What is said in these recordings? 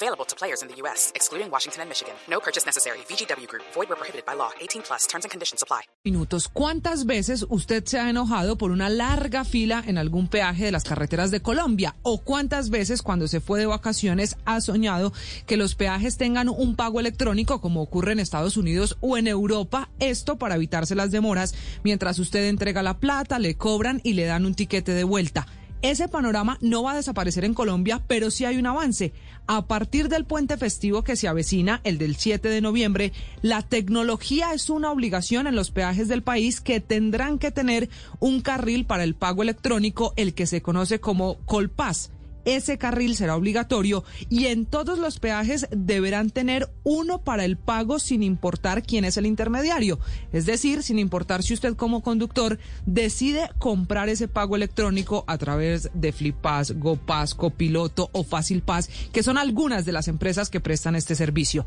Available to players in the U.S., excluding Washington and Michigan. No purchase necessary. VGW Group. Void where prohibited by law. 18 plus. Terms and conditions apply. Minutos. ¿Cuántas veces usted se ha enojado por una larga fila en algún peaje de las carreteras de Colombia? ¿O cuántas veces cuando se fue de vacaciones ha soñado que los peajes tengan un pago electrónico como ocurre en Estados Unidos o en Europa? Esto para evitarse las demoras mientras usted entrega la plata, le cobran y le dan un tiquete de vuelta. Ese panorama no va a desaparecer en Colombia, pero sí hay un avance. A partir del puente festivo que se avecina, el del 7 de noviembre, la tecnología es una obligación en los peajes del país que tendrán que tener un carril para el pago electrónico, el que se conoce como Colpaz ese carril será obligatorio y en todos los peajes deberán tener uno para el pago sin importar quién es el intermediario. Es decir, sin importar si usted como conductor decide comprar ese pago electrónico a través de FlipPass, GoPass, Copiloto o FácilPass, que son algunas de las empresas que prestan este servicio.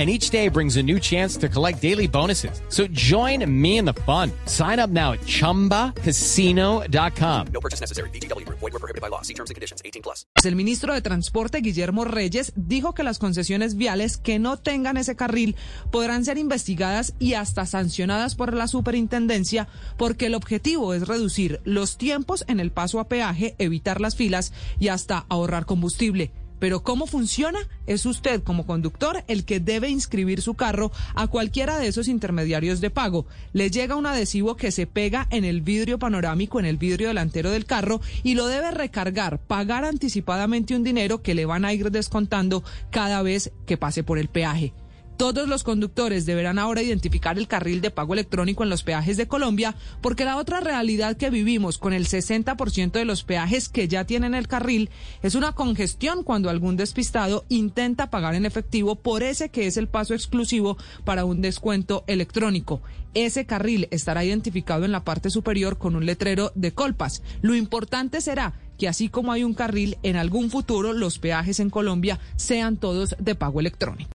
and each day brings a new chance to collect daily bonuses. So join me in the fun. Sign up now at ChumbaCasino.com. No purchase necessary. BGW. Void were prohibited by law. See terms and conditions. 18 plus. El ministro de Transporte, Guillermo Reyes, dijo que las concesiones viales que no tengan ese carril podrán ser investigadas y hasta sancionadas por la superintendencia porque el objetivo es reducir los tiempos en el paso a peaje, evitar las filas y hasta ahorrar combustible. Pero ¿cómo funciona? Es usted como conductor el que debe inscribir su carro a cualquiera de esos intermediarios de pago. Le llega un adhesivo que se pega en el vidrio panorámico, en el vidrio delantero del carro y lo debe recargar, pagar anticipadamente un dinero que le van a ir descontando cada vez que pase por el peaje. Todos los conductores deberán ahora identificar el carril de pago electrónico en los peajes de Colombia, porque la otra realidad que vivimos con el 60% de los peajes que ya tienen el carril es una congestión cuando algún despistado intenta pagar en efectivo por ese que es el paso exclusivo para un descuento electrónico. Ese carril estará identificado en la parte superior con un letrero de colpas. Lo importante será que así como hay un carril, en algún futuro los peajes en Colombia sean todos de pago electrónico.